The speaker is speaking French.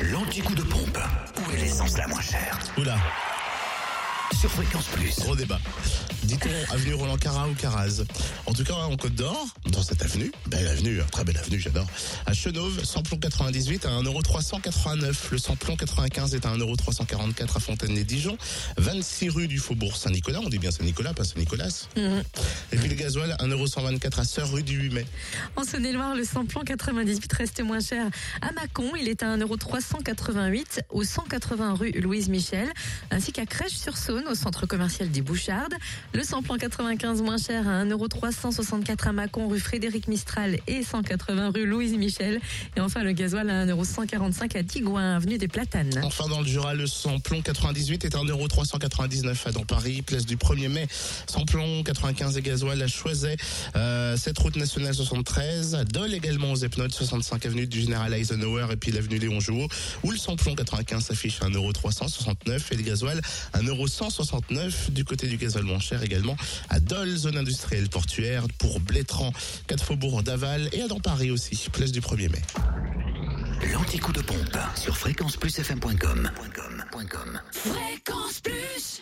L'anti-coup de pompe. Où est l'essence la moins chère? Oula, Sur Fréquence Plus. gros débat. Dit-on avenue Roland Carat ou Caraz En tout cas, en Côte d'Or, dans cette avenue, belle avenue, hein, très belle avenue, j'adore. À Chenauve, samplon 98 à 1,389€. Le samplon 95 est à 1,344€ à Fontaine-les-Dijon. 26 rue du Faubourg Saint-Nicolas. On dit bien Saint-Nicolas, pas Saint-Nicolas. Et puis le gasoil, 1,124€ à Sœur rue du 8 mai. En Saône-et-Loire, le samplon 98 reste moins cher. À Mâcon, il est à 1,388€ au 180 rue Louise Michel, ainsi qu'à Crèche-sur-Saône, au centre commercial des Bouchardes. Le samplon 95 moins cher à 1,364€ à Mâcon, rue Frédéric Mistral et 180 rue Louise Michel. Et enfin, le gasoil à 1,145€ à Tigouin, avenue des Platanes. Enfin, dans le Jura, le samplon 98 est à 1,399€ à dans Paris, place du 1er mai. Samplon 95 et gasoil à Choiset, cette route nationale 73, à également aux Epnotes, 65 avenue du Général Eisenhower et puis l'avenue Léon Jouot, où le samplon 95 s'affiche à 1,369€ et le gasoil à 1,169€ du côté du gasoil moins cher également à Dole, zone industrielle portuaire, pour Blétran, 4 faubourg d'Aval et à dans Paris aussi, place du 1er mai. L'anti-coup de pompe sur fréquenceplusfm.com. Fréquence Plus